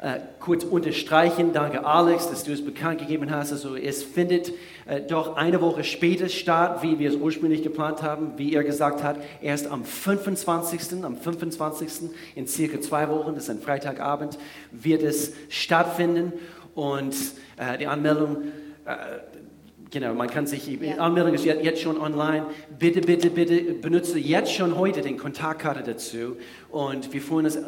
äh, kurz unterstreichen. Danke, Alex, dass du es bekannt gegeben hast. Also es findet äh, doch eine Woche später statt, wie wir es ursprünglich geplant haben. Wie er gesagt hat, erst am 25. Am 25. in circa zwei Wochen, das ist ein Freitagabend, wird es stattfinden. Und äh, die Anmeldung äh, Genau, man kann sich, die Anmeldung ist jetzt schon online. Bitte, bitte, bitte benutze jetzt schon heute den Kontaktkarte dazu. Und wir freuen uns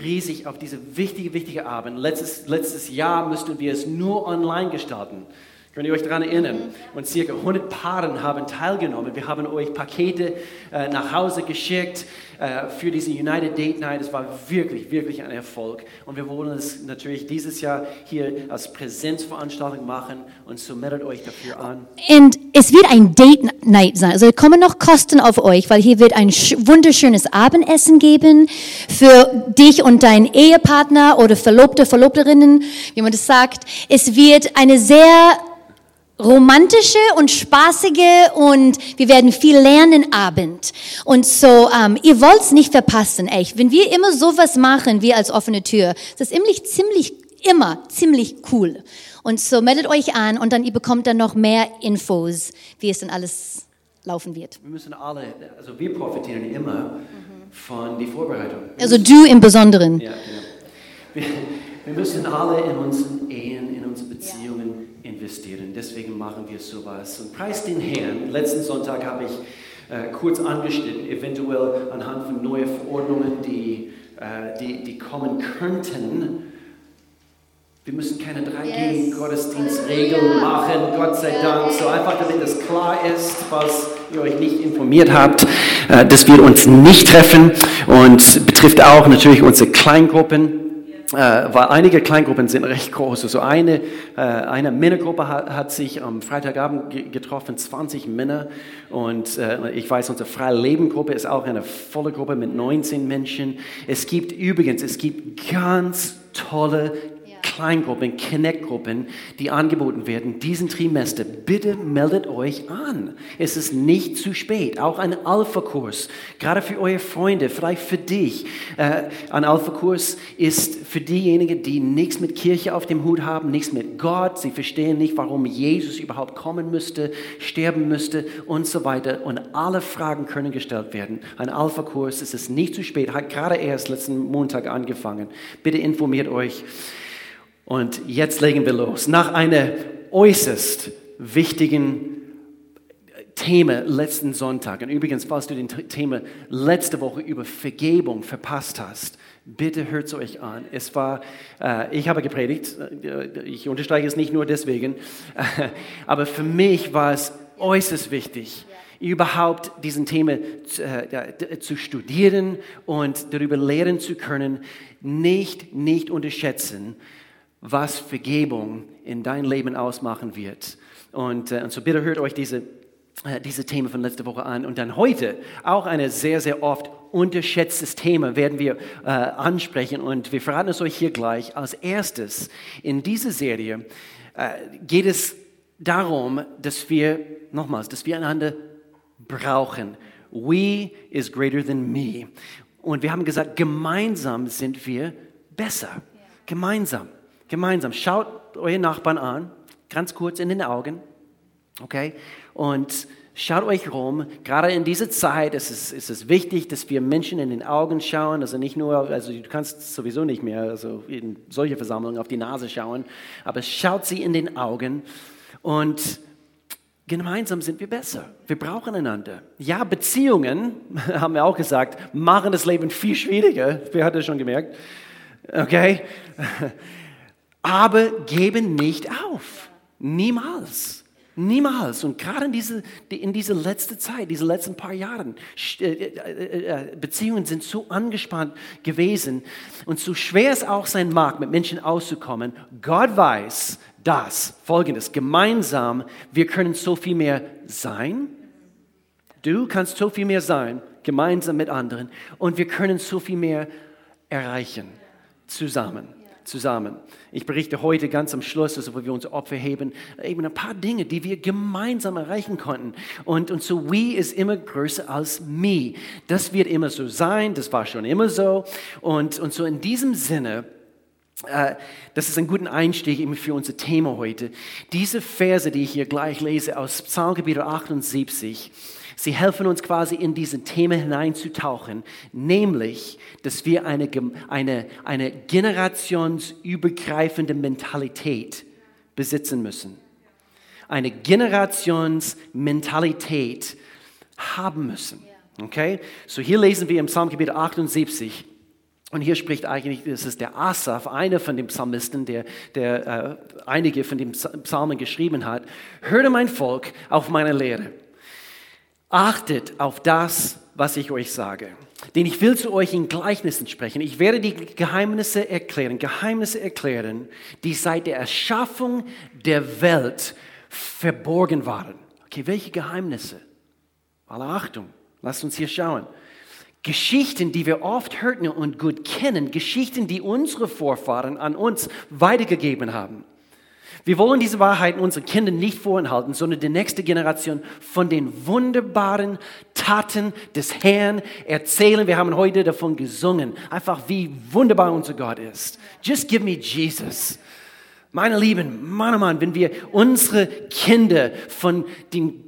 riesig auf diese wichtige, wichtige Abend. Letztes, letztes Jahr müssten wir es nur online gestalten. Könnt ihr euch daran erinnern? Und circa 100 Paaren haben teilgenommen. Wir haben euch Pakete äh, nach Hause geschickt äh, für diese United Date Night. Es war wirklich, wirklich ein Erfolg. Und wir wollen es natürlich dieses Jahr hier als Präsenzveranstaltung machen. Und so meldet euch dafür an. Und es wird ein Date Night sein. Also kommen noch Kosten auf euch, weil hier wird ein wunderschönes Abendessen geben für dich und deinen Ehepartner oder Verlobte, Verlobterinnen, wie man das sagt. Es wird eine sehr romantische und spaßige und wir werden viel lernen Abend. Und so, ähm, ihr wollt's nicht verpassen, echt. Wenn wir immer sowas machen, wir als offene Tür, das ist ziemlich, ziemlich, immer ziemlich cool. Und so meldet euch an und dann ihr bekommt dann noch mehr Infos, wie es dann alles laufen wird. Wir müssen alle, also wir profitieren immer mhm. von der Vorbereitung. Also du im Besonderen. Ja, genau. Wir, wir müssen alle in unseren Ehen, in unseren Beziehungen investieren. Deswegen machen wir sowas. Und preis den Herrn. Letzten Sonntag habe ich äh, kurz angeschnitten, eventuell anhand von neuen Verordnungen, die, äh, die, die kommen könnten. Wir müssen keine 3G-Gottesdienstregeln yes. machen, Gott sei Dank. So einfach, damit es klar ist, falls ihr euch nicht informiert habt, äh, dass wir uns nicht treffen und betrifft auch natürlich unsere Kleingruppen weil einige Kleingruppen sind recht groß. Also eine, äh, eine Männergruppe hat, sich am Freitagabend getroffen, 20 Männer. Und äh, ich weiß, unsere Freie Leben ist auch eine volle Gruppe mit 19 Menschen. Es gibt übrigens, es gibt ganz tolle Kleingruppen, Connect-Gruppen, die angeboten werden diesen Trimester. Bitte meldet euch an. Es ist nicht zu spät. Auch ein Alpha-Kurs, gerade für eure Freunde, vielleicht für dich. Äh, ein Alpha-Kurs ist für diejenigen, die nichts mit Kirche auf dem Hut haben, nichts mit Gott. Sie verstehen nicht, warum Jesus überhaupt kommen müsste, sterben müsste und so weiter. Und alle Fragen können gestellt werden. Ein Alpha-Kurs, es ist nicht zu spät, hat gerade erst letzten Montag angefangen. Bitte informiert euch. Und jetzt legen wir los. Nach einer äußerst wichtigen Thema letzten Sonntag. Und übrigens, falls du den Thema letzte Woche über Vergebung verpasst hast, bitte hört es euch an. Es war, äh, ich habe gepredigt, äh, ich unterstreiche es nicht nur deswegen, äh, aber für mich war es äußerst wichtig, überhaupt diesen Thema äh, zu studieren und darüber lehren zu können. Nicht, nicht unterschätzen, was Vergebung in dein Leben ausmachen wird. Und, äh, und so bitte hört euch diese, äh, diese Themen von letzter Woche an. Und dann heute auch ein sehr, sehr oft unterschätztes Thema werden wir äh, ansprechen. Und wir verraten es euch hier gleich. Als erstes in dieser Serie äh, geht es darum, dass wir, nochmals, dass wir einander brauchen. We is greater than me. Und wir haben gesagt, gemeinsam sind wir besser. Gemeinsam. Gemeinsam. Schaut euren Nachbarn an, ganz kurz in den Augen. Okay? Und schaut euch rum. Gerade in dieser Zeit ist es, ist es wichtig, dass wir Menschen in den Augen schauen. Also nicht nur, also du kannst sowieso nicht mehr also in solche Versammlungen auf die Nase schauen, aber schaut sie in den Augen und Gemeinsam sind wir besser. Wir brauchen einander. Ja, Beziehungen, haben wir auch gesagt, machen das Leben viel schwieriger. Wer hat das schon gemerkt? Okay? aber geben nicht auf. Niemals. Niemals. Und gerade in diese, in diese letzte Zeit, diese letzten paar Jahren, äh, äh, äh, Beziehungen sind so angespannt gewesen und so schwer es auch sein mag, mit Menschen auszukommen. Gott weiß, dass folgendes, gemeinsam, wir können so viel mehr sein. Du kannst so viel mehr sein, gemeinsam mit anderen. Und wir können so viel mehr erreichen, zusammen zusammen. Ich berichte heute ganz am Schluss, also wo wir uns Opfer heben, eben ein paar Dinge, die wir gemeinsam erreichen konnten. Und, und so we ist immer größer als me. Das wird immer so sein, das war schon immer so. Und, und so in diesem Sinne äh, das ist ein guter Einstieg eben für unser Thema heute. Diese Verse, die ich hier gleich lese aus Psalmgebiet 78, sie helfen uns quasi in diesen Thema hineinzutauchen, nämlich, dass wir eine, eine, eine generationsübergreifende Mentalität besitzen müssen. Eine Generationsmentalität haben müssen. Okay? So hier lesen wir im Psalmgebiet 78, und hier spricht eigentlich, das ist der Asaf, einer von den Psalmisten, der, der äh, einige von den Psalmen geschrieben hat. Hörte mein Volk auf meine Lehre. Achtet auf das, was ich euch sage. Denn ich will zu euch in Gleichnissen sprechen. Ich werde die Geheimnisse erklären, Geheimnisse erklären, die seit der Erschaffung der Welt verborgen waren. Okay, welche Geheimnisse? Alle Achtung, lasst uns hier schauen. Geschichten, die wir oft hörten und gut kennen, Geschichten, die unsere Vorfahren an uns weitergegeben haben. Wir wollen diese Wahrheiten unseren Kindern nicht vorenthalten, sondern die nächste Generation von den wunderbaren Taten des Herrn erzählen. Wir haben heute davon gesungen, einfach wie wunderbar unser Gott ist. Just give me Jesus. Meine Lieben, Mann, Mann, wenn wir unsere Kinder von den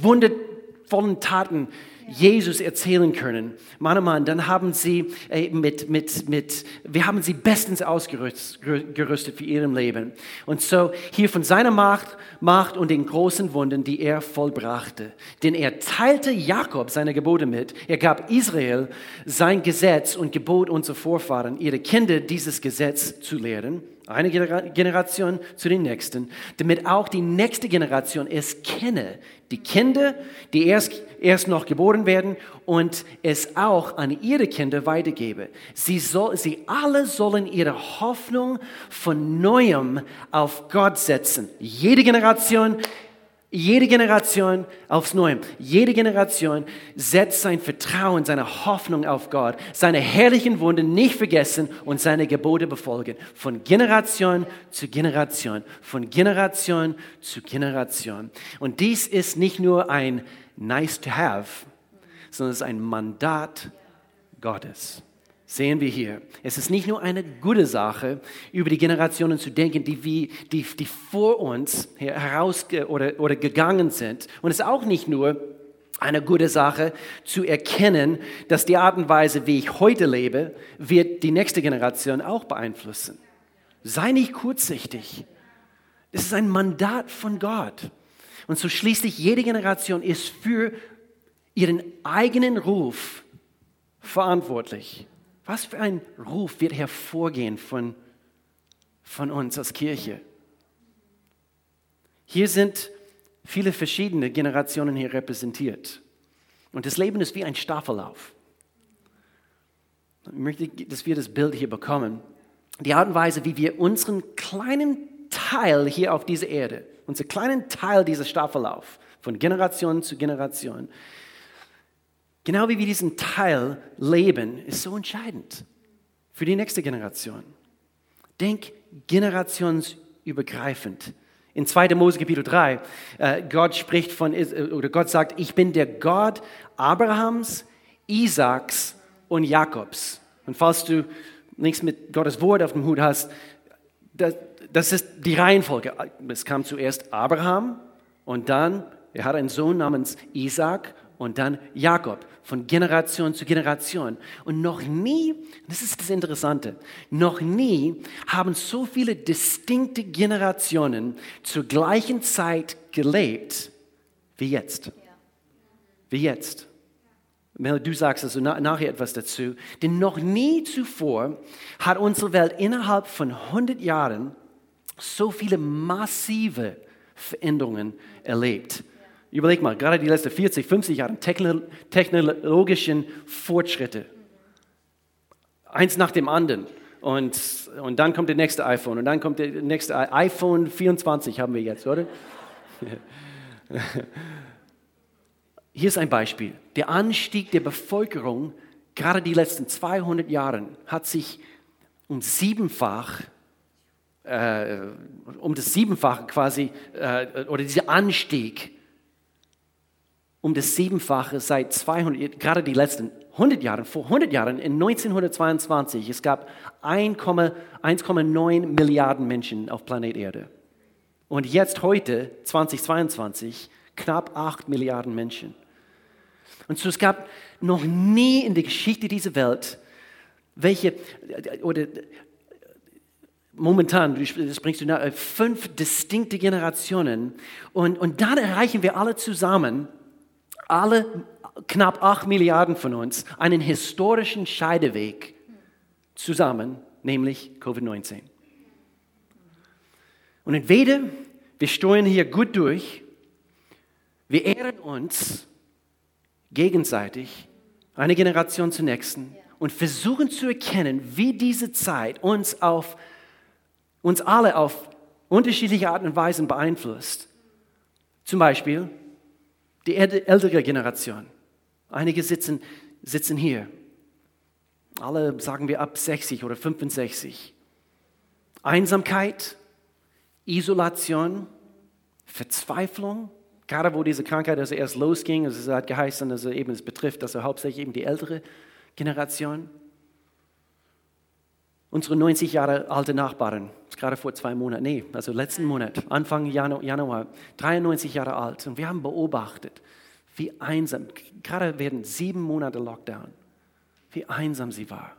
wundervollen Taten Jesus erzählen können, Mann, oh Mann, dann haben sie mit, mit, mit, wir haben sie bestens ausgerüstet für ihrem Leben. Und so hier von seiner Macht, Macht und den großen Wunden, die er vollbrachte. Denn er teilte Jakob seine Gebote mit. Er gab Israel sein Gesetz und gebot unsere Vorfahren, ihre Kinder dieses Gesetz zu lehren eine Generation zu den nächsten, damit auch die nächste Generation es kenne, die Kinder, die erst, erst noch geboren werden und es auch an ihre Kinder weitergebe. Sie, soll, sie alle sollen ihre Hoffnung von neuem auf Gott setzen. Jede Generation jede Generation aufs Neue, jede Generation setzt sein Vertrauen, seine Hoffnung auf Gott, seine herrlichen Wunden nicht vergessen und seine Gebote befolgen. Von Generation zu Generation, von Generation zu Generation. Und dies ist nicht nur ein nice to have, sondern es ist ein Mandat Gottes sehen wir hier. Es ist nicht nur eine gute Sache, über die Generationen zu denken, die, wie, die, die vor uns heraus oder, oder gegangen sind. Und es ist auch nicht nur eine gute Sache zu erkennen, dass die Art und Weise, wie ich heute lebe, wird die nächste Generation auch beeinflussen. Sei nicht kurzsichtig. Es ist ein Mandat von Gott. Und so schließlich jede Generation ist für ihren eigenen Ruf verantwortlich. Was für ein Ruf wird hervorgehen von, von uns als Kirche? Hier sind viele verschiedene Generationen hier repräsentiert. Und das Leben ist wie ein Staffellauf. Ich möchte, dass wir das Bild hier bekommen. Die Art und Weise, wie wir unseren kleinen Teil hier auf dieser Erde, unseren kleinen Teil dieser Staffellauf, von Generation zu Generation, Genau wie wir diesen Teil leben, ist so entscheidend für die nächste Generation. Denk generationsübergreifend. In 2. Mose Kapitel 3, äh, Gott spricht von, äh, oder Gott sagt, ich bin der Gott Abrahams, Isaaks und Jakobs. Und falls du nichts mit Gottes Wort auf dem Hut hast, das, das ist die Reihenfolge. Es kam zuerst Abraham und dann, er hat einen Sohn namens Isaac und dann Jakob von Generation zu Generation. Und noch nie, das ist das Interessante, noch nie haben so viele distinkte Generationen zur gleichen Zeit gelebt wie jetzt. Wie jetzt. Mel, du sagst also nachher etwas dazu. Denn noch nie zuvor hat unsere Welt innerhalb von 100 Jahren so viele massive Veränderungen erlebt. Überleg mal, gerade die letzten 40, 50 Jahre technologischen Fortschritte. Eins nach dem anderen. Und, und dann kommt der nächste iPhone und dann kommt der nächste iPhone 24 haben wir jetzt, oder? Hier ist ein Beispiel. Der Anstieg der Bevölkerung, gerade die letzten 200 Jahre, hat sich um siebenfach, äh, um das Siebenfache quasi, äh, oder dieser Anstieg um das Siebenfache seit 200, gerade die letzten 100 Jahren, vor 100 Jahren, in 1922, es gab 1,9 Milliarden Menschen auf Planet Erde. Und jetzt heute, 2022, knapp 8 Milliarden Menschen. Und so es gab noch nie in der Geschichte dieser Welt welche, oder momentan, das bringst du nach, fünf distinkte Generationen und, und dann erreichen wir alle zusammen, alle knapp acht Milliarden von uns, einen historischen Scheideweg zusammen, nämlich Covid-19. Und entweder wir steuern hier gut durch, wir ehren uns gegenseitig, eine Generation zur nächsten, und versuchen zu erkennen, wie diese Zeit uns auf uns alle auf unterschiedliche Arten und Weisen beeinflusst. Zum Beispiel die ältere Generation. Einige sitzen, sitzen hier. Alle sagen wir ab 60 oder 65. Einsamkeit, Isolation, Verzweiflung, gerade wo diese Krankheit also erst losging, also es hat geheißen, also eben es betrifft also hauptsächlich eben die ältere Generation. Unsere 90 Jahre alte Nachbarin, gerade vor zwei Monaten, nee, also letzten Monat, Anfang Januar, 93 Jahre alt. Und wir haben beobachtet, wie einsam, gerade während sieben Monate Lockdown, wie einsam sie war,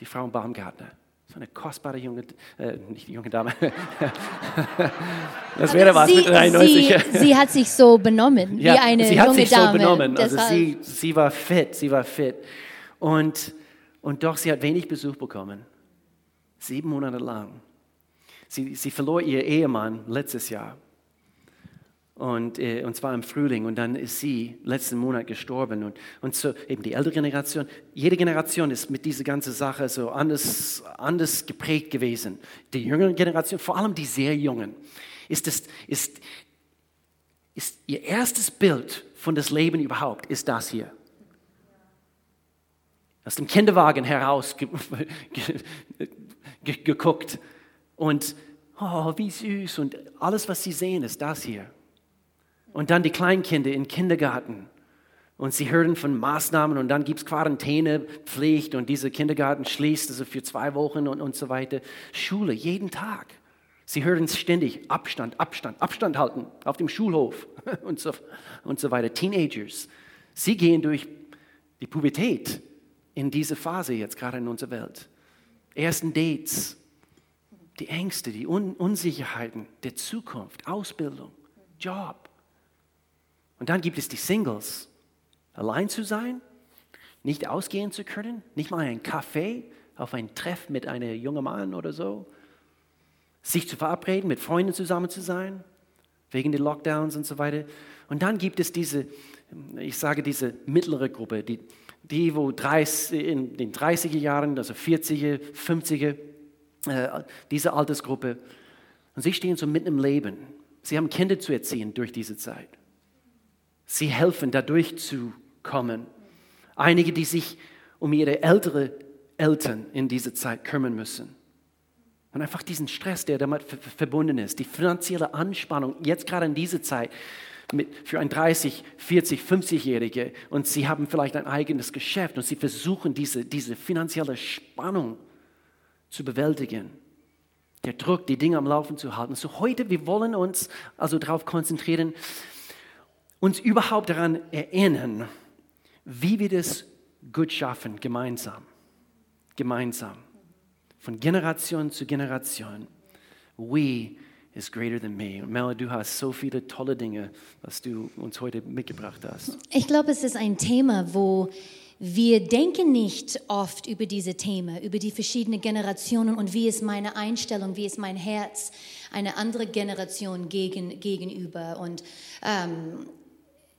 die Frau Baumgartner. So eine kostbare junge, äh, nicht junge Dame. das wäre was sie, mit 93. Sie, sie, hat sich so benommen, ja, wie eine sie hat junge sich Dame. so benommen. Also sie, sie war fit, sie war fit. Und, und doch, sie hat wenig Besuch bekommen. Sieben Monate lang. Sie, sie verlor ihr Ehemann letztes Jahr. Und, äh, und zwar im Frühling. Und dann ist sie letzten Monat gestorben. Und, und so eben die ältere Generation, jede Generation ist mit dieser ganzen Sache so anders, anders geprägt gewesen. Die jüngere Generation, vor allem die sehr Jungen, ist, das, ist, ist ihr erstes Bild von das Leben überhaupt, ist das hier aus dem Kinderwagen heraus ge ge geguckt und oh, wie süß und alles, was sie sehen, ist das hier. Und dann die Kleinkinder im Kindergarten und sie hören von Maßnahmen und dann gibt es Quarantänepflicht und dieser Kindergarten schließt also für zwei Wochen und, und so weiter. Schule, jeden Tag. Sie hören ständig Abstand, Abstand, Abstand halten auf dem Schulhof und so, und so weiter. Teenagers, sie gehen durch die Pubertät in diese Phase jetzt gerade in unserer Welt. Ersten Dates, die Ängste, die Un Unsicherheiten der Zukunft, Ausbildung, Job. Und dann gibt es die Singles. Allein zu sein, nicht ausgehen zu können, nicht mal ein Kaffee auf ein Treff mit einem jungen Mann oder so, sich zu verabreden, mit Freunden zusammen zu sein, wegen der Lockdowns und so weiter. Und dann gibt es diese, ich sage diese mittlere Gruppe, die, die wo 30, in den 30er Jahren, also 40er, 50er, äh, diese Altersgruppe, und sie stehen so mitten im Leben. Sie haben Kinder zu erziehen durch diese Zeit. Sie helfen, dadurch zu kommen. Einige, die sich um ihre ältere Eltern in dieser Zeit kümmern müssen. Und einfach diesen Stress, der damit verbunden ist, die finanzielle Anspannung, jetzt gerade in dieser Zeit, mit, für ein 30, 40, 50-Jährige und sie haben vielleicht ein eigenes Geschäft und sie versuchen diese, diese finanzielle Spannung zu bewältigen. Der Druck, die Dinge am Laufen zu halten. So heute, wir wollen uns also darauf konzentrieren, uns überhaupt daran erinnern, wie wir das gut schaffen, gemeinsam. Gemeinsam. Von Generation zu Generation. We is greater than me. Und Mel, du hast so viele tolle Dinge, was du uns heute mitgebracht hast. Ich glaube, es ist ein Thema, wo wir denken nicht oft über diese Themen, über die verschiedenen Generationen und wie ist meine Einstellung, wie ist mein Herz eine andere Generation gegen, gegenüber. Und ähm,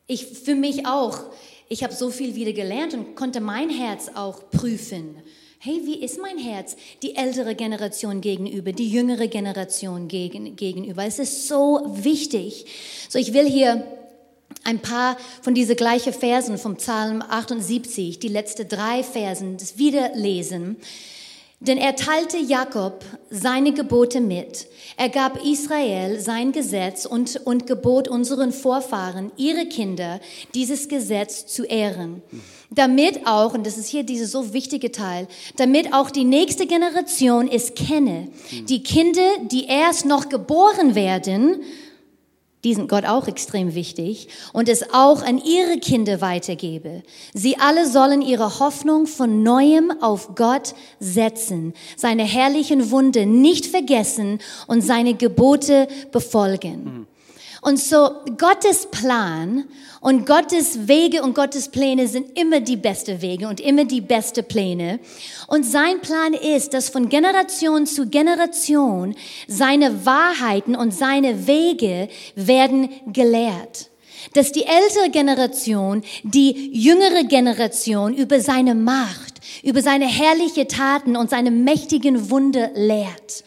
ich für mich auch, ich habe so viel wieder gelernt und konnte mein Herz auch prüfen. Hey, wie ist mein Herz die ältere Generation gegenüber, die jüngere Generation gegen, gegenüber? Es ist so wichtig. So, ich will hier ein paar von diesen gleichen Versen vom Psalm 78, die letzten drei Versen, das wieder lesen. Denn er teilte Jakob seine Gebote mit. Er gab Israel sein Gesetz und, und gebot unseren Vorfahren, ihre Kinder, dieses Gesetz zu ehren. Damit auch, und das ist hier dieser so wichtige Teil, damit auch die nächste Generation es kenne. Die Kinder, die erst noch geboren werden, die sind Gott auch extrem wichtig und es auch an ihre Kinder weitergebe. Sie alle sollen ihre Hoffnung von neuem auf Gott setzen, seine herrlichen Wunde nicht vergessen und seine Gebote befolgen. Mhm. Und so Gottes Plan und Gottes Wege und Gottes Pläne sind immer die beste Wege und immer die beste Pläne. Und sein Plan ist, dass von Generation zu Generation seine Wahrheiten und seine Wege werden gelehrt dass die ältere Generation die jüngere Generation über seine Macht, über seine herrliche Taten und seine mächtigen Wunder lehrt.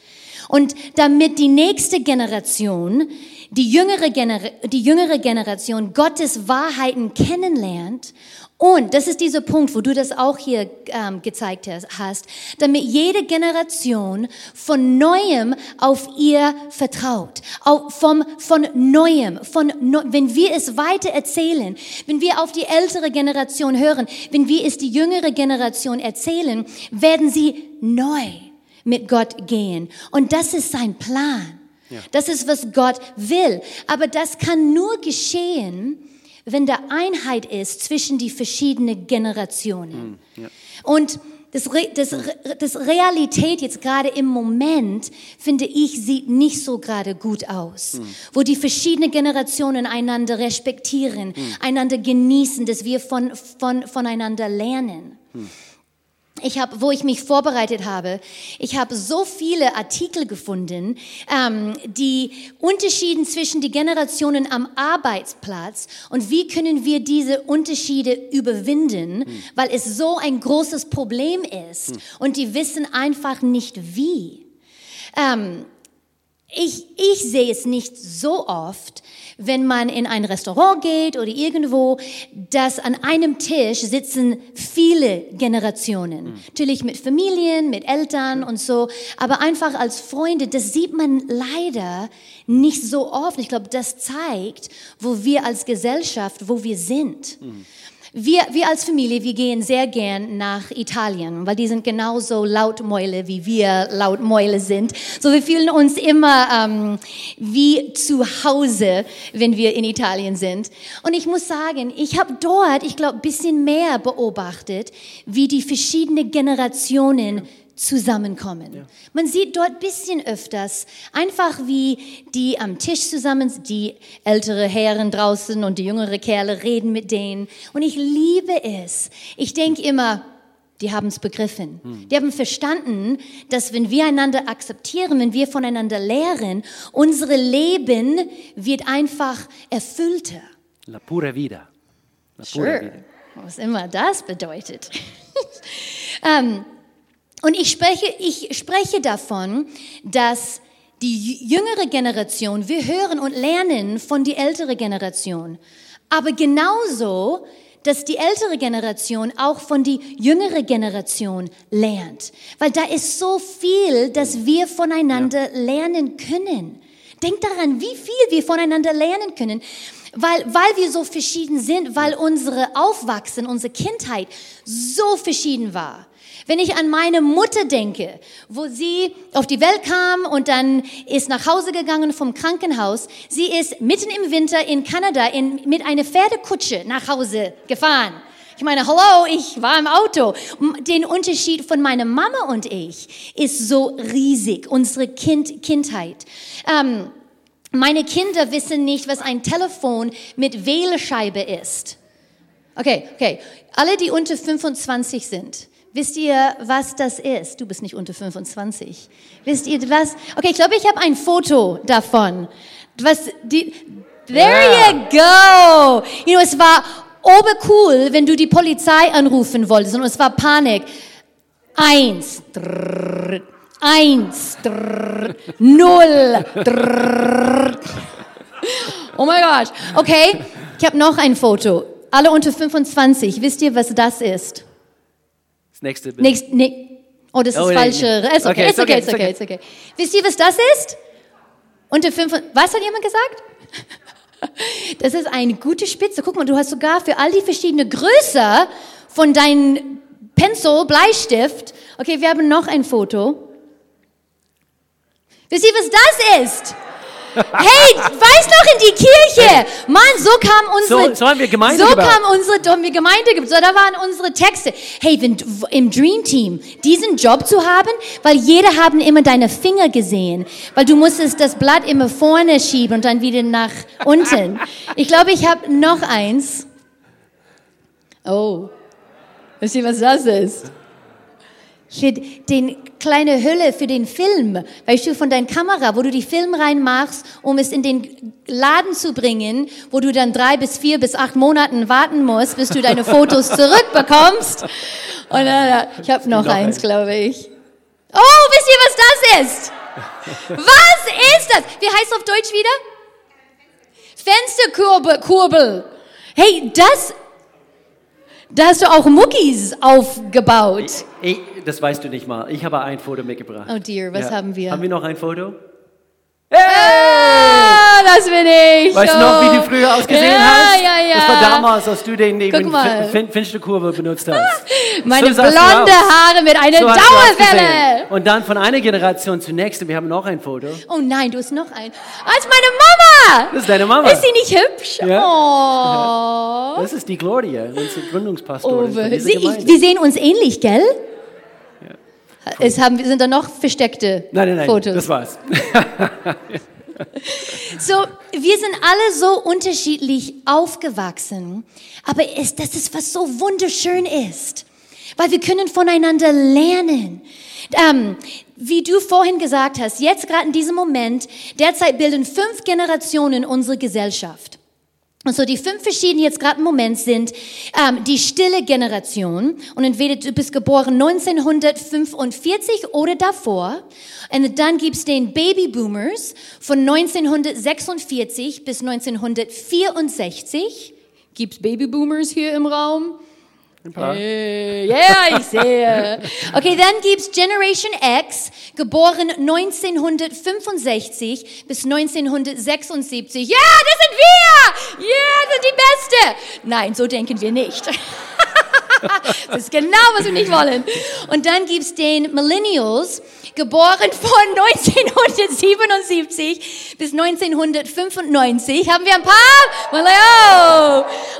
Und damit die nächste Generation die jüngere, Gener die jüngere Generation Gottes Wahrheiten kennenlernt und das ist dieser Punkt, wo du das auch hier ähm, gezeigt hast, damit jede Generation von Neuem auf ihr vertraut. Auch vom, von Neuem, von, wenn wir es weiter erzählen, wenn wir auf die ältere Generation hören, wenn wir es die jüngere Generation erzählen, werden sie neu mit Gott gehen. Und das ist sein Plan. Ja. Das ist, was Gott will. Aber das kann nur geschehen, wenn da Einheit ist zwischen die verschiedenen Generationen. Mm, ja. Und das, das, das Realität jetzt gerade im Moment, finde ich, sieht nicht so gerade gut aus. Mhm. Wo die verschiedenen Generationen einander respektieren, mhm. einander genießen, dass wir von, von, voneinander lernen. Ich habe, wo ich mich vorbereitet habe, ich habe so viele Artikel gefunden, ähm, die Unterschieden zwischen die Generationen am Arbeitsplatz und wie können wir diese Unterschiede überwinden, hm. weil es so ein großes Problem ist hm. und die wissen einfach nicht wie. Ähm, ich, ich sehe es nicht so oft, wenn man in ein Restaurant geht oder irgendwo, dass an einem Tisch sitzen viele Generationen. Mhm. Natürlich mit Familien, mit Eltern und so, aber einfach als Freunde, das sieht man leider nicht so oft. Ich glaube, das zeigt, wo wir als Gesellschaft, wo wir sind. Mhm. Wir, wir als Familie, wir gehen sehr gern nach Italien, weil die sind genauso Lautmäule, wie wir Lautmäule sind. So wir fühlen uns immer ähm, wie zu Hause, wenn wir in Italien sind. Und ich muss sagen, ich habe dort, ich glaube, bisschen mehr beobachtet, wie die verschiedenen Generationen zusammenkommen. Ja. Man sieht dort bisschen öfters, einfach wie die am Tisch zusammen, die ältere Herren draußen und die jüngere Kerle reden mit denen. Und ich liebe es. Ich denke immer, die haben es begriffen. Hm. Die haben verstanden, dass wenn wir einander akzeptieren, wenn wir voneinander lehren, unsere Leben wird einfach erfüllter. La pura vida. La pura sure. vida. Was immer das bedeutet. um, Und ich spreche, ich spreche davon, dass die jüngere Generation, wir hören und lernen von die ältere Generation. Aber genauso, dass die ältere Generation auch von die jüngere Generation lernt. Weil da ist so viel, dass wir voneinander ja. lernen können. Denkt daran, wie viel wir voneinander lernen können. Weil, weil wir so verschieden sind, weil unsere Aufwachsen, unsere Kindheit so verschieden war. Wenn ich an meine Mutter denke, wo sie auf die Welt kam und dann ist nach Hause gegangen vom Krankenhaus, sie ist mitten im Winter in Kanada in, mit einer Pferdekutsche nach Hause gefahren. Ich meine, hallo, ich war im Auto. Den Unterschied von meiner Mama und ich ist so riesig, unsere kind, Kindheit. Ähm, meine Kinder wissen nicht, was ein Telefon mit Wählscheibe ist. Okay, okay. Alle, die unter 25 sind, Wisst ihr, was das ist? Du bist nicht unter 25. Wisst ihr was? Okay, ich glaube, ich habe ein Foto davon. Was die There you go. You know, es war obercool, wenn du die Polizei anrufen wolltest und es war Panik. Eins, drrr, eins, drrr, null. Drrr. Oh mein Gott. Okay, ich habe noch ein Foto. Alle unter 25. Wisst ihr, was das ist? Das nächste Bild. Nächst, ne, Oh, das ist Oh, falsche. nee. Ist okay, Okay, ist okay, ist okay, okay, ist okay. Wisst ihr, was das ist? Unter fünf. Was hat jemand gesagt? Das ist eine gute Spitze. Guck mal, du hast sogar für all die verschiedene Größe von deinem Pencil, Bleistift. Okay, wir haben noch ein Foto. Wisst ihr, was das ist? Hey, weiß noch in die Kirche. Mann, so kam unsere, So- so haben wir Gemeinde so gebaut. kam unsere, wir Gemeinde gebaut. So, da waren unsere Texte. Hey, wenn, im Dream Team diesen Job zu haben, weil jeder haben immer deine Finger gesehen, weil du musstest das Blatt immer vorne schieben und dann wieder nach unten. Ich glaube, ich habe noch eins. Oh, wisst ihr, was das ist? Für den kleine Hülle für den Film, weißt du, von deiner Kamera, wo du die Film reinmachst, um es in den Laden zu bringen, wo du dann drei bis vier bis acht Monaten warten musst, bis du deine Fotos zurückbekommst. Und äh, ich habe noch, Noch eins, glaube ich. Oh, wisst ihr, was das ist? Was ist das? Wie heißt es auf Deutsch wieder? Fensterkurbel. Kurbel. Hey, das, da hast du auch Muckis aufgebaut. Ich, das weißt du nicht mal. Ich habe ein Foto mitgebracht. Oh dear, was haben wir? Haben wir noch ein Foto? Ah, das bin ich. Weißt du noch, wie du früher ausgesehen ja, hast? Ja, ja, Das war damals, als du den Guck eben mal. fin finster Kurve benutzt hast. Meine So blonde. Haare mit einer So Dauerwelle. Und dann von einer Generation zur nächsten, wir haben noch ein Foto. Oh nein, du hast noch ein. Ah, ist meine Mama. Das ist deine Mama. Ist sie nicht hübsch? Oh. Das ist die Gloria, unsere Oh, Gründungspastorin dieser sie, ich, wir sehen uns ähnlich, gell? Es haben, sind da noch versteckte Nein, nein, nein, Fotos. das war's. So, wir sind alle so unterschiedlich aufgewachsen, aber es, das ist, was so wunderschön ist, weil wir können voneinander lernen. Ähm, wie du vorhin gesagt hast, jetzt gerade in diesem Moment, derzeit bilden fünf Generationen unsere Gesellschaft. Und so die fünf verschiedenen jetzt gerade im Moment sind ähm, die stille Generation. Und entweder du bist geboren 1945 oder davor. Und dann gibt's den Baby Boomers von 1946 bis 1964. Gibt's Baby Boomers hier im Raum? Hey, ja, ich sehe. Okay, dann gibt's Generation X, geboren 1965 bis 1976. Ja, das sind wir! Ja, das sind die Beste! Nein, so denken wir nicht. Das ist genau, was wir nicht wollen. Und dann gibt's den Millennials, geboren von 1977 bis 1995. Haben wir ein paar?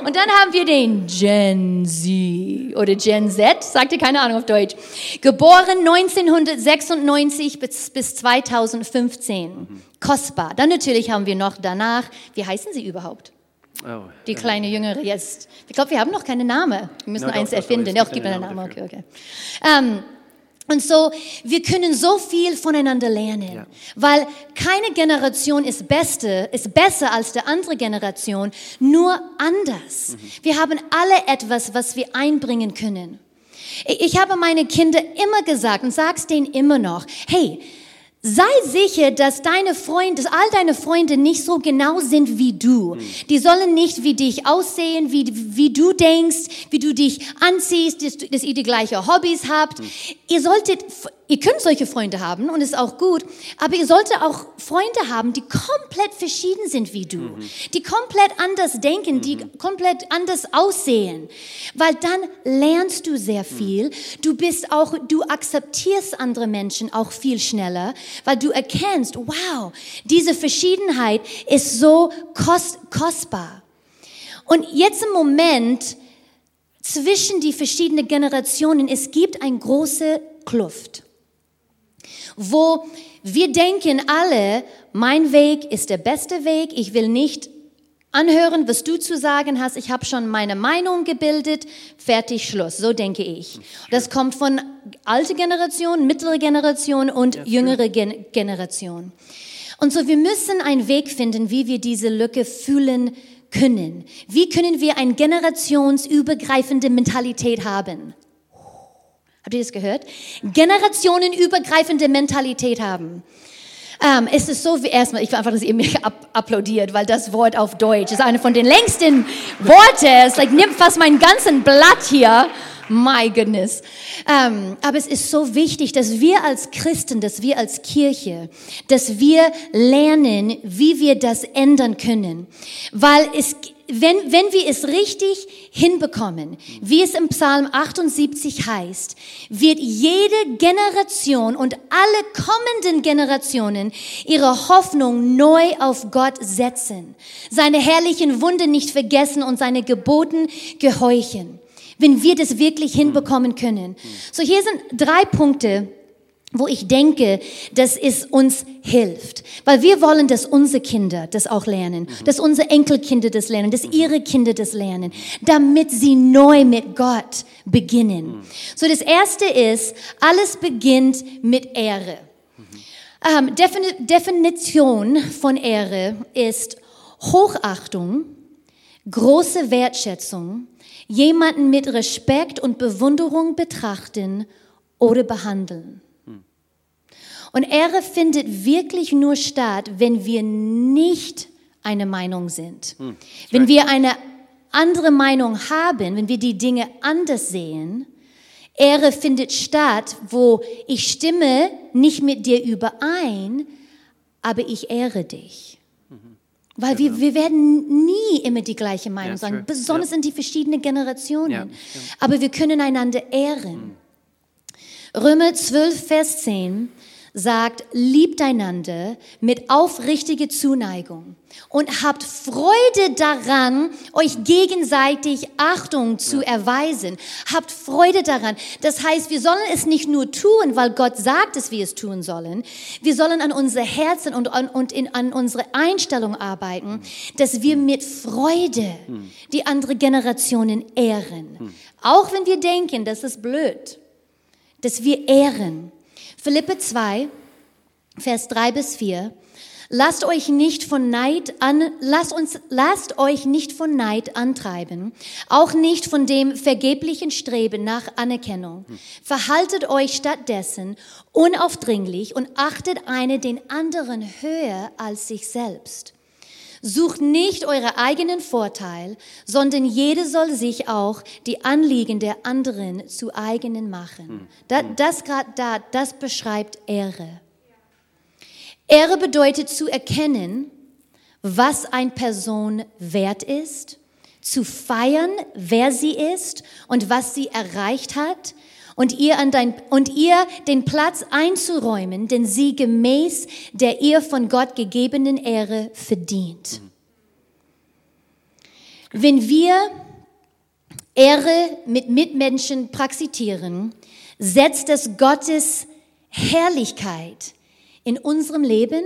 Und dann haben wir den Gen Z oder Gen Z, sagte keine Ahnung auf Deutsch. Geboren 1996 bis, bis 2015. Kostbar. Dann natürlich haben wir noch danach, wie heißen sie überhaupt? Oh. Die kleine Jüngere jetzt. Ich glaube, wir haben noch keinen Namen. Wir müssen doch, eins doch, erfinden. doch, es Ja, gibt gibt einen Namen. Okay, okay. Ähm, und so, wir können so viel voneinander lernen, Ja. weil keine Generation ist, beste, ist besser als die andere Generation, nur anders. Wir haben alle etwas, was wir einbringen können. Ich ich habe meine Kinder immer gesagt und sag's denen immer noch, hey, sei sicher, dass deine Freunde, dass all deine Freunde nicht so genau sind wie du. Die sollen nicht wie dich aussehen, wie, wie du denkst, wie du dich anziehst, dass, dass ihr die gleichen Hobbys habt. Ihr solltet, ihr könnt solche Freunde haben und ist auch gut, aber ihr solltet auch Freunde haben, die komplett verschieden sind wie du, die komplett anders denken, die komplett anders aussehen, weil dann lernst du sehr viel. Du bist auch, du akzeptierst andere Menschen auch viel schneller, weil du erkennst, wow, diese Verschiedenheit ist so kost, kostbar. Und jetzt im Moment zwischen die verschiedenen Generationen, es gibt eine große Kluft wo wir denken alle, mein Weg ist der beste Weg, ich will nicht anhören, was du zu sagen hast, ich habe schon meine Meinung gebildet, fertig, Schluss, so denke ich. Das kommt von alte Generation, mittlere Generation und jüngere Gen Generation. Und so, wir müssen einen Weg finden, wie wir diese Lücke fühlen können. Wie können wir eine generationsübergreifende Mentalität haben? Habt ihr das gehört? Generationenübergreifende Mentalität haben. Ähm, es ist so wie erstmal, ich will einfach, dass ihr ab applaudiert, weil das Wort auf Deutsch ist eine von den längsten Worte. Es like, nimmt fast mein ganzen Blatt hier. My goodness. Ähm, aber es ist so wichtig, dass wir als Christen, dass wir als Kirche, dass wir lernen, wie wir das ändern können. Weil es, wenn, wenn wir es richtig hinbekommen, wie es im Psalm 78 heißt, wird jede Generation und alle kommenden Generationen ihre Hoffnung neu auf Gott setzen, seine herrlichen Wunder nicht vergessen und seine Geboten gehorchen. Wenn wir das wirklich hinbekommen können. So hier sind drei Punkte, wo ich denke, dass es uns hilft. Weil wir wollen, dass unsere Kinder das auch lernen, mhm. dass unsere Enkelkinder das lernen, dass ihre Kinder das lernen, damit sie neu mit Gott beginnen. Mhm. So das erste ist, alles beginnt mit Ehre. Mhm. Ähm, Definition von Ehre ist Hochachtung, große Wertschätzung, jemanden mit Respekt und Bewunderung betrachten oder behandeln. Und Ehre findet wirklich nur statt, wenn wir nicht eine Meinung sind. Hm, wenn wir eine andere Meinung haben, wenn wir die Dinge anders sehen, Ehre findet statt, wo ich stimme nicht mit dir überein, aber ich ehre dich. Mhm. Weil genau. wir, wir werden nie immer die gleiche Meinung ja, sagen, besonders ja. in die verschiedenen Generationen. Ja, aber wir können einander ehren. Mhm. Römer 12, Vers 10 sagt, liebt einander mit aufrichtiger Zuneigung und habt Freude daran, euch gegenseitig Achtung zu erweisen. Habt Freude daran. Das heißt, wir sollen es nicht nur tun, weil Gott sagt, dass wir es tun sollen. Wir sollen an unser Herzen und, an, und in, an unsere Einstellung arbeiten, dass wir mit Freude die andere Generationen ehren. Auch wenn wir denken, das ist blöd, dass wir ehren. Philippe 2, Vers 3 bis 4. Lasst euch nicht von Neid an, lasst uns, lasst euch nicht von Neid antreiben, auch nicht von dem vergeblichen Streben nach Anerkennung. Verhaltet euch stattdessen unaufdringlich und achtet eine den anderen höher als sich selbst. Sucht nicht eure eigenen Vorteil, sondern jede soll sich auch die Anliegen der anderen zu eigenen machen. Hm. Das, das gerade da, das beschreibt Ehre. Ehre bedeutet zu erkennen, was eine Person wert ist, zu feiern, wer sie ist und was sie erreicht hat und ihr, dein, und ihr den Platz einzuräumen, den sie gemäß der ihr von Gott gegebenen Ehre verdient. Wenn wir Ehre mit Mitmenschen praktizieren, setzt es Gottes Herrlichkeit in unserem Leben,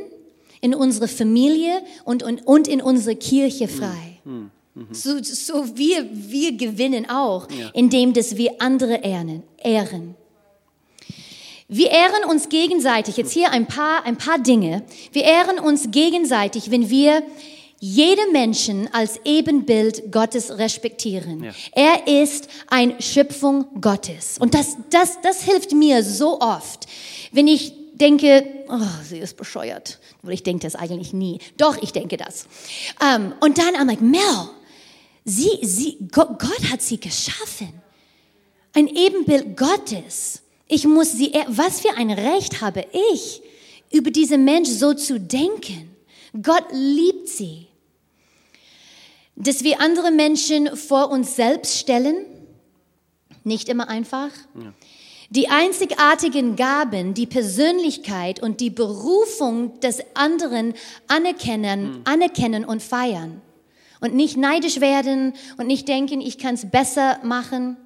in unserer Familie und, und, und in unserer Kirche frei. Mhm. So, so wir, wir gewinnen auch, ja. indem dass wir andere ehren, ehren. Wir ehren uns gegenseitig. Jetzt hier ein paar, ein paar Dinge. Wir ehren uns gegenseitig, wenn wir jede Menschen als Ebenbild Gottes respektieren. Ja. Er ist eine Schöpfung Gottes. Und das, das, das hilft mir so oft, wenn ich denke, oh, sie ist bescheuert. Weil ich denke das eigentlich nie. Doch, ich denke das. Um, ähm, und dann, I'm like, Mel, Sie, sie, Gott, hat sie geschaffen. Ein Ebenbild Gottes. Ich muss sie, was für ein Recht habe ich, über diese Mensch so zu denken? Gott liebt sie. Dass wir andere Menschen vor uns selbst stellen, nicht immer einfach. Ja. Die einzigartigen Gaben, die Persönlichkeit und die Berufung des anderen anerkennen, mhm. anerkennen und feiern und nicht neidisch werden und nicht denken, ich kann es besser machen.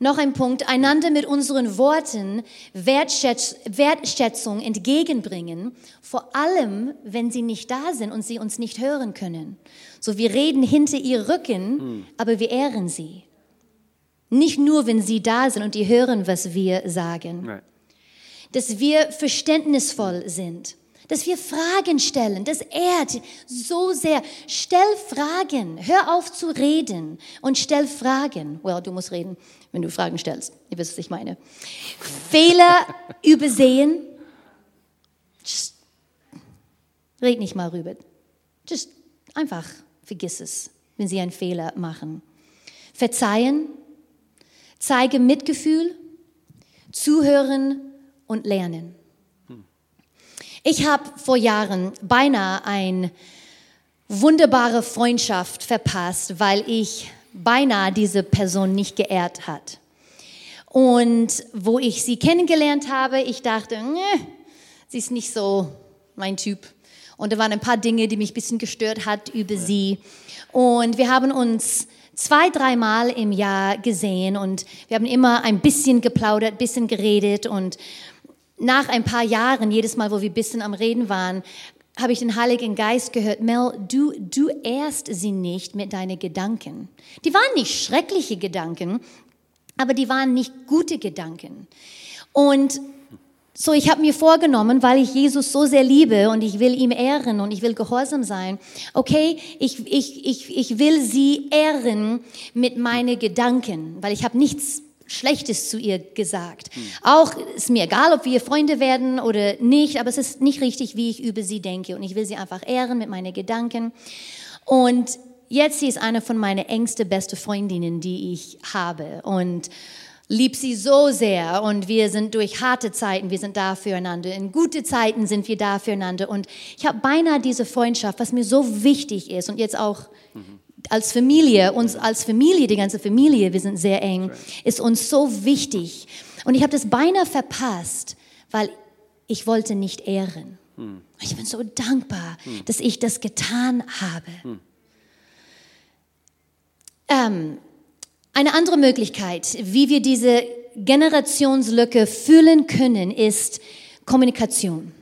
Noch ein Punkt, einander mit unseren Worten Wertschätz Wertschätzung entgegenbringen, vor allem, wenn sie nicht da sind und sie uns nicht hören können. So, wir reden hinter ihr Rücken, hm. aber wir ehren sie. Nicht nur, wenn sie da sind und die hören, was wir sagen. Right. Dass wir verständnisvoll sind dass wir Fragen stellen. Das ehrt so sehr. Stell Fragen. Hör auf zu reden und stell Fragen. Well, du musst reden, wenn du Fragen stellst. Ihr wisst, was ich meine. Fehler übersehen. Just, red nicht mal rüber. Just einfach vergiss es, wenn sie einen Fehler machen. Verzeihen. zeige Mitgefühl, zuhören und lernen. Ich habe vor Jahren beinahe eine wunderbare Freundschaft verpasst, weil ich beinahe diese Person nicht geehrt hat. Und wo ich sie kennengelernt habe, ich dachte, sie ist nicht so mein Typ. Und da waren ein paar Dinge, die mich ein bisschen gestört hat über ja. sie. Und wir haben uns zwei, dreimal im Jahr gesehen und wir haben immer ein bisschen geplaudert, ein bisschen geredet und nach ein paar Jahren, jedes Mal, wo wir ein bisschen am Reden waren, habe ich den Heiligen Geist gehört, Mel, du, du ehrst sie nicht mit deinen Gedanken. Die waren nicht schreckliche Gedanken, aber die waren nicht gute Gedanken. Und so, ich habe mir vorgenommen, weil ich Jesus so sehr liebe und ich will ihm ehren und ich will gehorsam sein, okay, ich, ich, ich, ich will sie ehren mit meinen Gedanken, weil ich habe nichts Schlechtes zu ihr gesagt. Hm. Auch ist mir egal, ob wir Freunde werden oder nicht, aber es ist nicht richtig, wie ich über sie denke und ich will sie einfach ehren mit meinen Gedanken. Und jetzt sie ist eine von meinen engsten, beste Freundinnen, die ich habe und lieb sie so sehr und wir sind durch harte Zeiten, wir sind da füreinander. In gute Zeiten sind wir da füreinander und ich habe beinahe diese Freundschaft, was mir so wichtig ist und jetzt auch mhm als Familie, uns als Familie, die ganze Familie, wir sind sehr eng, ist uns so wichtig. Und ich habe das beinahe verpasst, weil ich wollte nicht ehren. Hm. Ich bin so dankbar, hm. dass ich das getan habe. Hm. Ähm, eine andere Möglichkeit, wie wir diese Generationslücke füllen können, ist Kommunikation.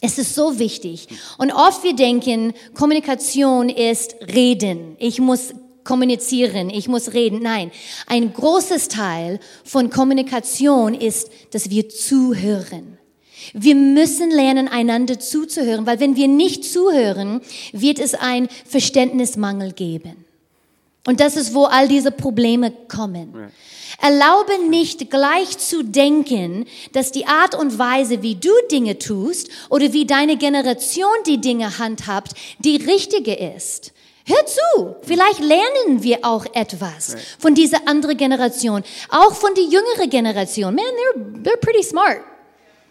Es ist so wichtig. Und oft wir denken, Kommunikation ist reden. Ich muss kommunizieren, ich muss reden. Nein, ein großes Teil von Kommunikation ist, dass wir zuhören. Wir müssen lernen, einander zuzuhören, weil wenn wir nicht zuhören, wird es ein Verständnismangel geben. Und das ist, wo all diese Probleme kommen. Erlaube nicht gleich zu denken, dass die Art und Weise, wie du Dinge tust oder wie deine Generation die Dinge handhabt, die richtige ist. Hör zu, vielleicht lernen wir auch etwas von dieser anderen Generation, auch von der jüngeren Generation. Man, they're, they're pretty smart.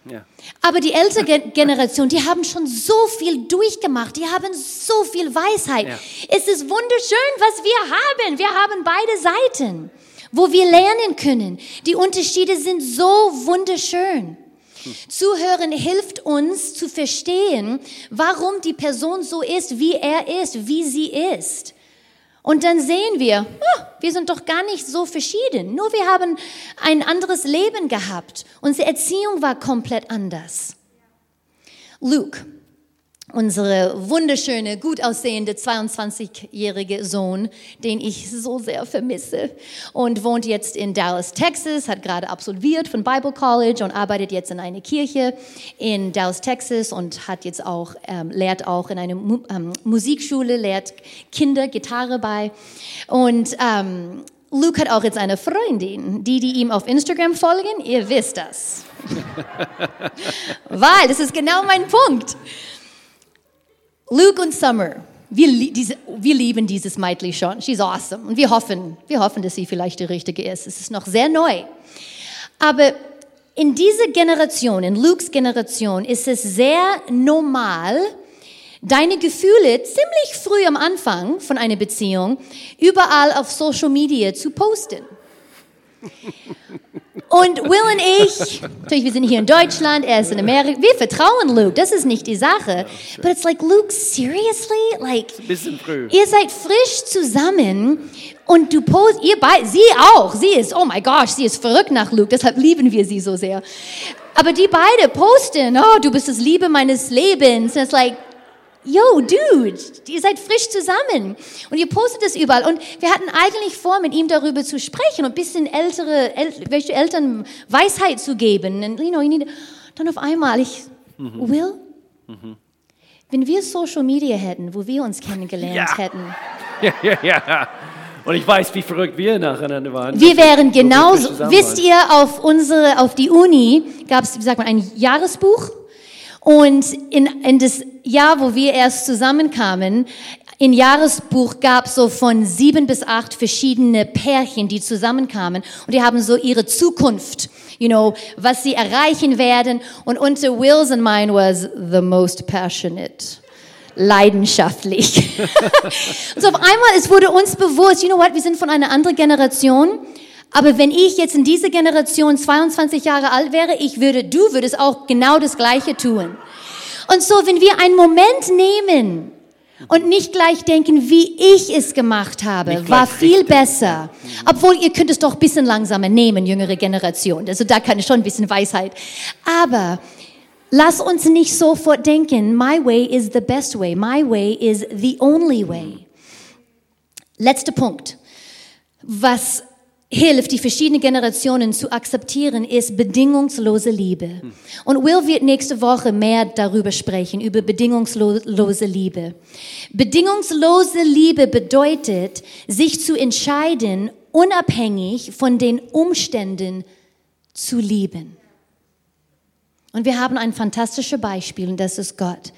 Ja. Aber die ältere Generation, die haben schon so viel durchgemacht, die haben so viel Weisheit. Ja. Es ist wunderschön, was wir haben. Wir haben beide Seiten wo wir lernen können. Die Unterschiede sind so wunderschön. Zuhören hilft uns zu verstehen, warum die Person so ist, wie er ist, wie sie ist. Und dann sehen wir, oh, wir sind doch gar nicht so verschieden. Nur wir haben ein anderes Leben gehabt. Unsere Erziehung war komplett anders. Luke unsere wunderschöne, gut aussehende 22-jährige Sohn, den ich so sehr vermisse und wohnt jetzt in Dallas, Texas, hat gerade absolviert von Bible College und arbeitet jetzt in einer Kirche in Dallas, Texas und hat jetzt auch, ähm, lehrt auch in einer Mu ähm, Musikschule, lehrt Kinder Gitarre bei und ähm, Luke hat auch jetzt eine Freundin, die, die ihm auf Instagram folgen, ihr wisst das. Weil, das ist genau mein Punkt. Luke und Summer, wir, diese, wir lieben dieses Mädchen schon. She's awesome. Und wir hoffen, wir hoffen, dass sie vielleicht die richtige ist. Es ist noch sehr neu. Aber in dieser Generation, in Lukes Generation, ist es sehr normal, deine Gefühle ziemlich früh am Anfang von einer Beziehung überall auf Social Media zu posten. Und Will und ich, natürlich, wir sind hier in Deutschland, er ist in Amerika, wir vertrauen Luke, das ist nicht die Sache. But it's like, Luke, seriously? Like, bisschen früh. ihr seid frisch zusammen und du post, ihr beide, sie auch, sie ist, oh my gosh, sie ist verrückt nach Luke, deshalb lieben wir sie so sehr. Aber die beide posten, oh, du bist das Liebe meines Lebens. Und it's like, yo, dude, ihr seid frisch zusammen. Und ihr postet es überall. Und wir hatten eigentlich vor, mit ihm darüber zu sprechen und ein bisschen ältere, äl welche Eltern Weisheit zu geben. Und, you know, you need, dann auf einmal, ich, mhm. Will, mhm. wenn wir Social Media hätten, wo wir uns kennengelernt ja. hätten. Ja, ja, ja. Und ich weiß, wie verrückt wir nacheinander waren. Wir wären genauso. Wisst ihr, auf unsere, auf die Uni gab es, wie sagt man, ein Jahresbuch. Und in, in das Jahr, wo wir erst zusammenkamen, in Jahresbuch gab so von sieben bis acht verschiedene Pärchen, die zusammenkamen und die haben so ihre Zukunft, you know, was sie erreichen werden. Und unter Wills and mine was the most passionate leidenschaftlich. so auf einmal, es wurde uns bewusst, you know what, wir sind von einer anderen Generation. Aber wenn ich jetzt in dieser Generation 22 Jahre alt wäre, ich würde, du würdest auch genau das Gleiche tun. Und so, wenn wir einen Moment nehmen und nicht gleich denken, wie ich es gemacht habe, war viel richtig. besser. Obwohl ihr könnt es doch ein bisschen langsamer nehmen, jüngere Generation. Also da kann ich schon ein bisschen Weisheit. Aber lass uns nicht sofort denken, my way is the best way. My way is the only way. Letzter Punkt. Was hilft, die verschiedenen Generationen zu akzeptieren, ist bedingungslose Liebe. Und Will wird nächste Woche mehr darüber sprechen, über bedingungslose Liebe. Bedingungslose Liebe bedeutet, sich zu entscheiden, unabhängig von den Umständen zu lieben. Und wir haben ein fantastisches Beispiel und das ist Gott.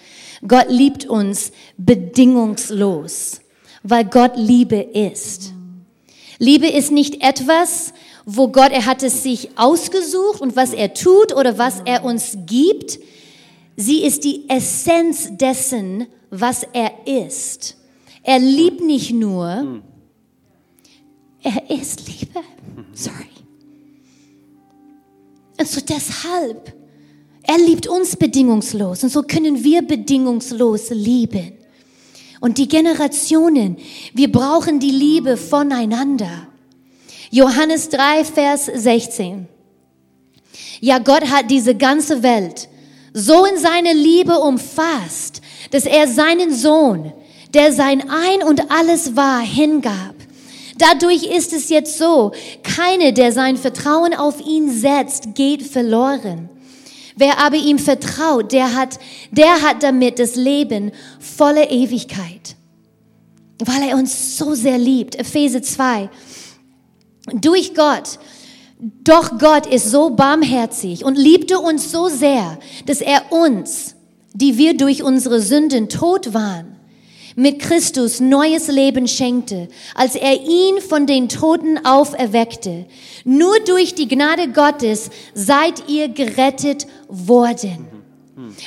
Gott liebt uns bedingungslos, weil Gott Liebe ist. Liebe ist nicht etwas, wo Gott, er hat es sich ausgesucht und was er tut oder was er uns gibt. Sie ist die Essenz dessen, was er ist. Er liebt nicht nur, er ist Liebe. Sorry. Und so deshalb, er liebt uns bedingungslos und so können wir bedingungslos lieben. Und die Generationen, wir brauchen die Liebe voneinander. Johannes 3, Vers 16. Ja, Gott hat diese ganze Welt so in seine Liebe umfasst, dass er seinen Sohn, der sein Ein und alles war, hingab. Dadurch ist es jetzt so, keine, der sein Vertrauen auf ihn setzt, geht verloren. Wer aber ihm vertraut, der hat, der hat damit das Leben volle Ewigkeit. Weil er uns so sehr liebt. Epheser 2. Durch Gott. Doch Gott ist so barmherzig und liebte uns so sehr, dass er uns, die wir durch unsere Sünden tot waren, mit Christus neues Leben schenkte, als er ihn von den Toten auferweckte. Nur durch die Gnade Gottes seid ihr gerettet worden.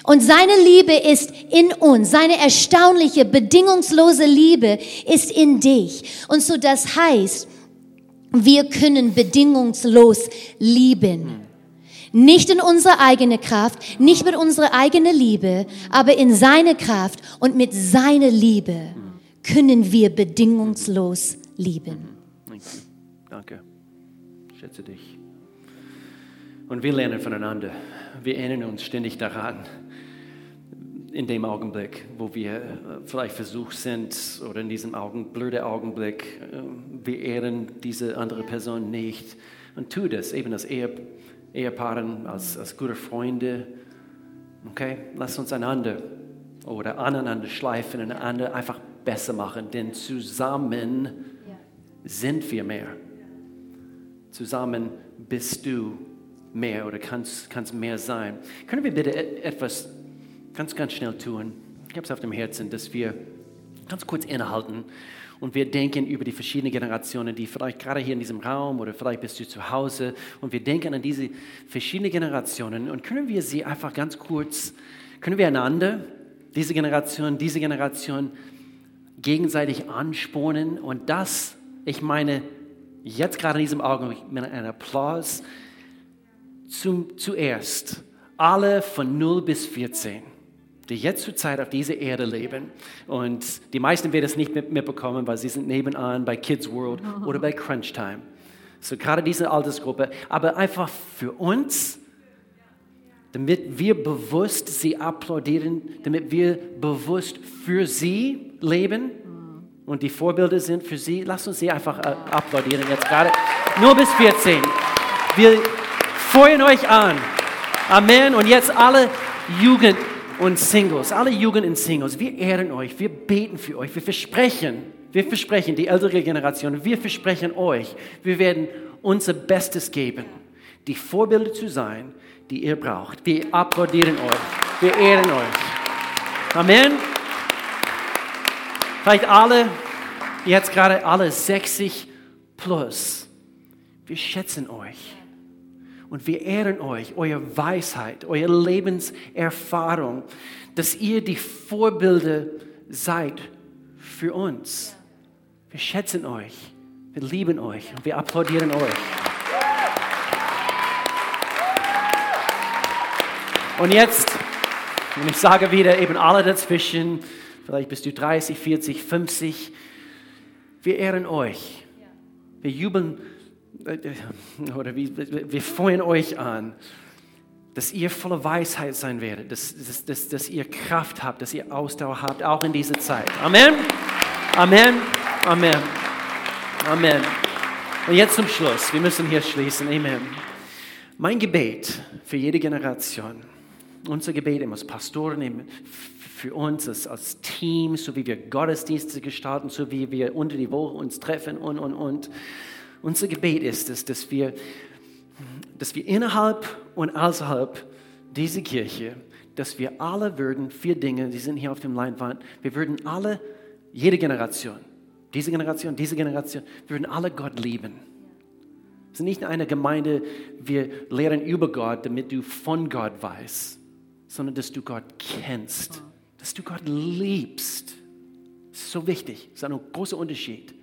Und seine Liebe ist in uns, seine erstaunliche, bedingungslose Liebe ist in dich. Und so das heißt, wir können bedingungslos lieben. Nicht in unsere eigene Kraft, nicht mit unserer eigenen Liebe, aber in seine Kraft und mit seiner Liebe können wir bedingungslos lieben. Danke. Ich schätze dich. Und wir lernen voneinander. Wir erinnern uns ständig daran, in dem Augenblick, wo wir äh, vielleicht versucht sind oder in diesem Augen, blöden Augenblick, äh, wir ehren diese andere Person nicht. Und tu das, eben als Ehepaar Ehepaaren, als, als gute Freunde. Okay, lass uns einander oder aneinander schleifen und einander einfach besser machen, denn zusammen sind wir mehr. Zusammen bist du mehr oder kannst, kannst mehr sein. Können wir bitte etwas ganz, ganz schnell tun? Ich habe es auf dem Herzen, dass wir ganz kurz innehalten? Und wir denken über die verschiedenen Generationen, die vielleicht gerade hier in diesem Raum oder vielleicht bist du zu Hause. Und wir denken an diese verschiedenen Generationen. Und können wir sie einfach ganz kurz, können wir einander, diese Generation, diese Generation gegenseitig anspornen? Und das, ich meine, jetzt gerade in diesem Augenblick mit einem Applaus zum, zuerst alle von 0 bis 14 die jetzt zur Zeit auf dieser Erde leben. Und die meisten werden es nicht mitbekommen, weil sie sind nebenan bei Kids World oder bei Crunch Time. So gerade diese Altersgruppe. Aber einfach für uns, damit wir bewusst sie applaudieren, damit wir bewusst für sie leben und die Vorbilder sind für sie, lasst uns sie einfach äh, applaudieren jetzt gerade. Nur bis 14. Wir feuern euch an. Amen. Und jetzt alle Jugend und Singles, alle Jugend und Singles, wir ehren euch, wir beten für euch, wir versprechen, wir versprechen, die ältere Generation, wir versprechen euch, wir werden unser Bestes geben, die Vorbilder zu sein, die ihr braucht. Wir applaudieren euch, wir ehren euch. Amen. Vielleicht alle, jetzt gerade alle 60 plus. Wir schätzen euch. Und wir ehren euch, eure Weisheit, eure Lebenserfahrung, dass ihr die Vorbilder seid für uns. Wir schätzen euch, wir lieben euch und wir applaudieren euch. Und jetzt, und ich sage wieder eben alle dazwischen, vielleicht bist du 30, 40, 50, wir ehren euch. Wir jubeln äh, oder wir, wir freuen euch an, dass ihr voller Weisheit sein werdet, dass, dass, dass, dass ihr Kraft habt, dass ihr Ausdauer habt, auch in dieser Zeit. Amen. Amen. Amen. Amen. Und jetzt zum Schluss. Wir müssen hier schließen. Amen. Mein Gebet für jede Generation, unser Gebet als Pastoren, für uns als, als Team, so wie wir Gottesdienste gestalten, so wie wir unter die Woche uns treffen und, und, und. Unser Gebet ist es, dass wir, dass wir innerhalb und außerhalb dieser Kirche, dass wir alle würden, vier Dinge, die sind hier auf dem Leinwand, wir würden alle, jede Generation, diese Generation, diese Generation, wir würden alle Gott lieben. Es ist nicht eine Gemeinde, wir lehren über Gott, damit du von Gott weißt, sondern dass du Gott kennst, dass du Gott liebst. Das ist so wichtig, das ist ein großer Unterschied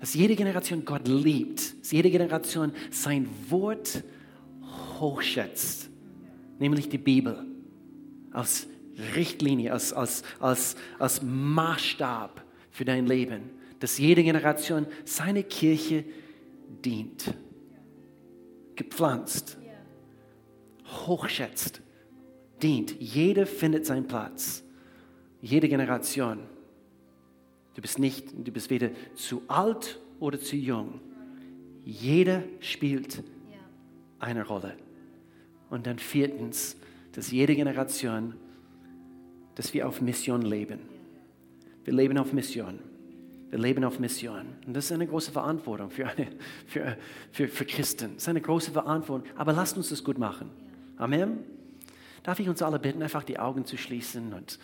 dass jede Generation Gott liebt, dass jede Generation sein Wort hochschätzt, nämlich die Bibel, als Richtlinie, als, als, als, als Maßstab für dein Leben, dass jede Generation seine Kirche dient, gepflanzt, hochschätzt, dient. Jeder findet seinen Platz, jede Generation. Du bist nicht, du bist weder zu alt oder zu jung. Jeder spielt eine Rolle. Und dann viertens, dass jede Generation, dass wir auf Mission leben. Wir leben auf Mission. Wir leben auf Mission. Und das ist eine große Verantwortung für, eine, für, für, für Christen. Das ist eine große Verantwortung. Aber lasst uns das gut machen. Amen. Darf ich uns alle bitten, einfach die Augen zu schließen und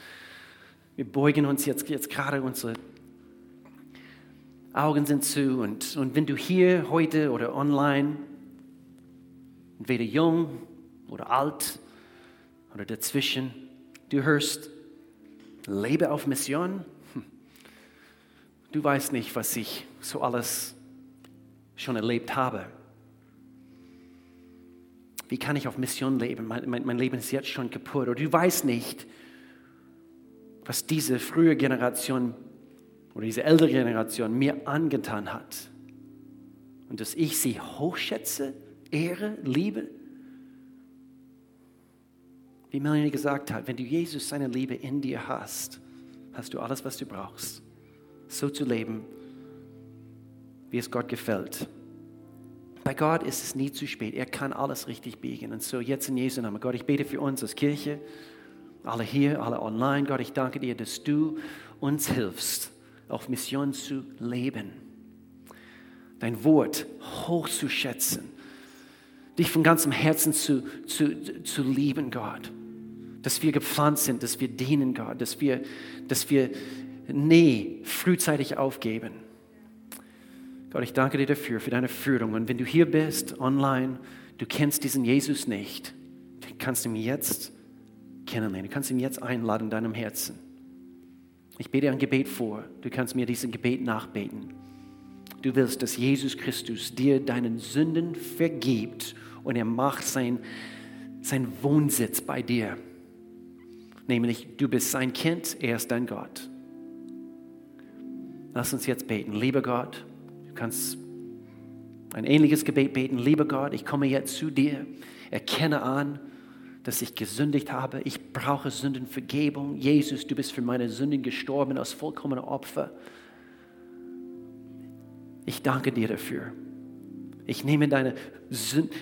wir beugen uns jetzt, jetzt gerade unsere Augen sind zu. Und, und wenn du hier heute oder online, entweder jung oder alt oder dazwischen, du hörst, lebe auf Mission, du weißt nicht, was ich so alles schon erlebt habe. Wie kann ich auf Mission leben? Mein, mein, mein Leben ist jetzt schon kaputt. Oder du weißt nicht, was diese frühe Generation oder diese ältere Generation mir angetan hat. Und dass ich sie hochschätze, ehre, liebe. Wie Melanie gesagt hat, wenn du Jesus seine Liebe in dir hast, hast du alles, was du brauchst, so zu leben, wie es Gott gefällt. Bei Gott ist es nie zu spät. Er kann alles richtig biegen. Und so jetzt in Jesu Namen. Gott, ich bete für uns als Kirche, alle hier, alle online. Gott, ich danke dir, dass du uns hilfst, auf Mission zu leben, dein Wort hochzuschätzen, dich von ganzem Herzen zu, zu, zu lieben, Gott. Dass wir gepflanzt sind, dass wir dienen, Gott, dass wir, dass wir nie frühzeitig aufgeben. Gott, ich danke dir dafür, für deine Führung. Und wenn du hier bist, online, du kennst diesen Jesus nicht, du kannst ihn jetzt kennenlernen, du kannst ihn jetzt einladen in deinem Herzen. Ich bete ein Gebet vor. Du kannst mir diesen Gebet nachbeten. Du willst, dass Jesus Christus dir deinen Sünden vergibt und er macht seinen sein Wohnsitz bei dir. Nämlich, du bist sein Kind, er ist dein Gott. Lass uns jetzt beten. Lieber Gott, du kannst ein ähnliches Gebet beten. Lieber Gott, ich komme jetzt zu dir. Erkenne an, dass ich gesündigt habe. Ich brauche Sündenvergebung. Jesus, du bist für meine Sünden gestorben als vollkommener Opfer. Ich danke dir dafür. Ich nehme deine,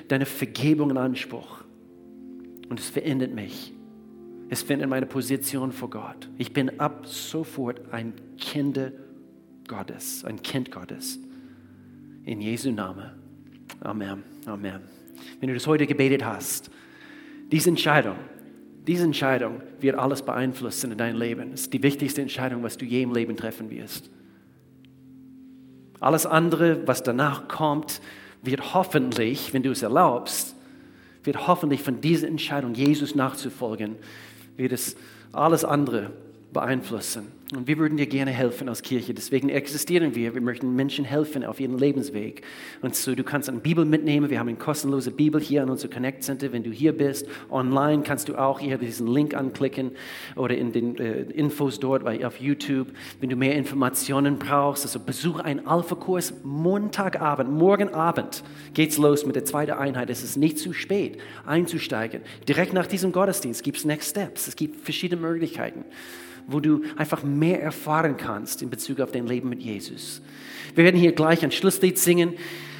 deine Vergebung in Anspruch. Und es verändert mich. Es verändert meine Position vor Gott. Ich bin ab sofort ein Kind Gottes, ein Kind Gottes. In Jesu Namen. Amen. Amen. Wenn du das heute gebetet hast, diese Entscheidung, Diese Entscheidung wird alles beeinflussen in dein Leben. Es ist die wichtigste Entscheidung, was du je im Leben treffen wirst. Alles andere, was danach kommt, wird hoffentlich, wenn du es erlaubst, wird hoffentlich von dieser Entscheidung, Jesus nachzufolgen, wird es alles andere beeinflussen. Und wir würden dir gerne helfen als Kirche. Deswegen existieren wir. Wir möchten Menschen helfen auf ihrem Lebensweg. Und so, du kannst eine Bibel mitnehmen. Wir haben eine kostenlose Bibel hier an unserem Connect Center. Wenn du hier bist, online kannst du auch hier diesen Link anklicken oder in den äh, Infos dort bei, auf YouTube. Wenn du mehr Informationen brauchst, also besuch einen Alpha-Kurs Montagabend, morgen Abend geht's los mit der zweiten Einheit. Es ist nicht zu spät einzusteigen. Direkt nach diesem Gottesdienst gibt es Next Steps. Es gibt verschiedene Möglichkeiten wo du einfach mehr erfahren kannst in Bezug auf dein Leben mit Jesus. Wir werden hier gleich ein Schlusslied singen.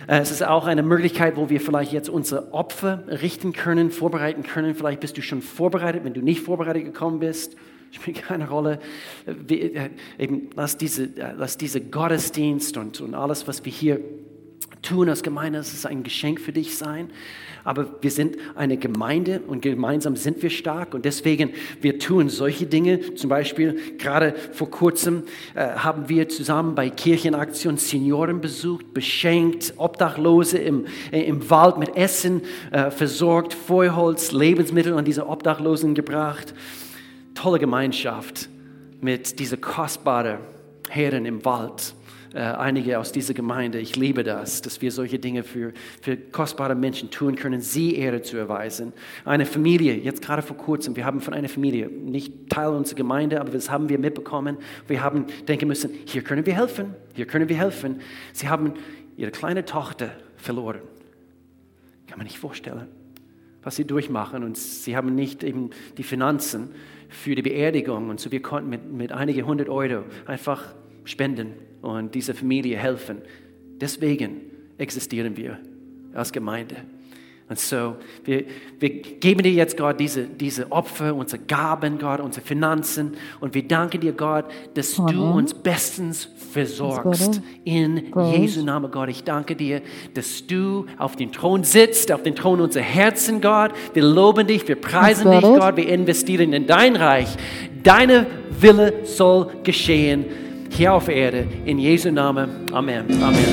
Äh, es ist auch eine Möglichkeit, wo wir vielleicht jetzt unsere Opfer richten können, vorbereiten können. Vielleicht bist du schon vorbereitet, wenn du nicht vorbereitet gekommen bist. Spielt keine Rolle. Wir, äh, eben, lass, diese, äh, lass diese Gottesdienst und, und alles, was wir hier tun als Gemeinde, es ist ein Geschenk für dich sein. Aber wir sind eine Gemeinde und gemeinsam sind wir stark und deswegen wir tun solche Dinge. Zum Beispiel gerade vor kurzem äh, haben wir zusammen bei Kirchenaktion Senioren besucht, beschenkt, Obdachlose im, äh, im Wald mit Essen äh, versorgt, Feuerholz, Lebensmittel an diese Obdachlosen gebracht. Tolle Gemeinschaft mit dieser kostbaren Herren im Wald äh, einige aus dieser Gemeinde. Ich liebe das, dass wir solche Dinge für, für kostbare Menschen tun können, sie Ehre zu erweisen. Eine Familie, jetzt gerade vor kurzem, wir haben von einer Familie, nicht Teil unserer Gemeinde, aber das haben wir mitbekommen. Wir haben denken müssen, hier können wir helfen, hier können wir helfen. Sie haben ihre kleine Tochter verloren. Kann man nicht vorstellen, was sie durchmachen. Und sie haben nicht eben die Finanzen für die Beerdigung. Und so wir konnten mit, mit einigen hundert Euro einfach spenden und dieser Familie helfen. Deswegen existieren wir als Gemeinde. Und so, wir, wir geben dir jetzt, Gott, diese, diese Opfer, unsere Gaben, Gott, unsere Finanzen. Und wir danken dir, Gott, dass Amen. du uns bestens versorgst. In Jesu Namen, Gott. Ich danke dir, dass du auf dem Thron sitzt, auf dem Thron unserer Herzen, Gott. Wir loben dich, wir preisen dich, Gott. Wir investieren in dein Reich. Deine Wille soll geschehen hier auf Erde. In Jesu Namen. Amen. Amen.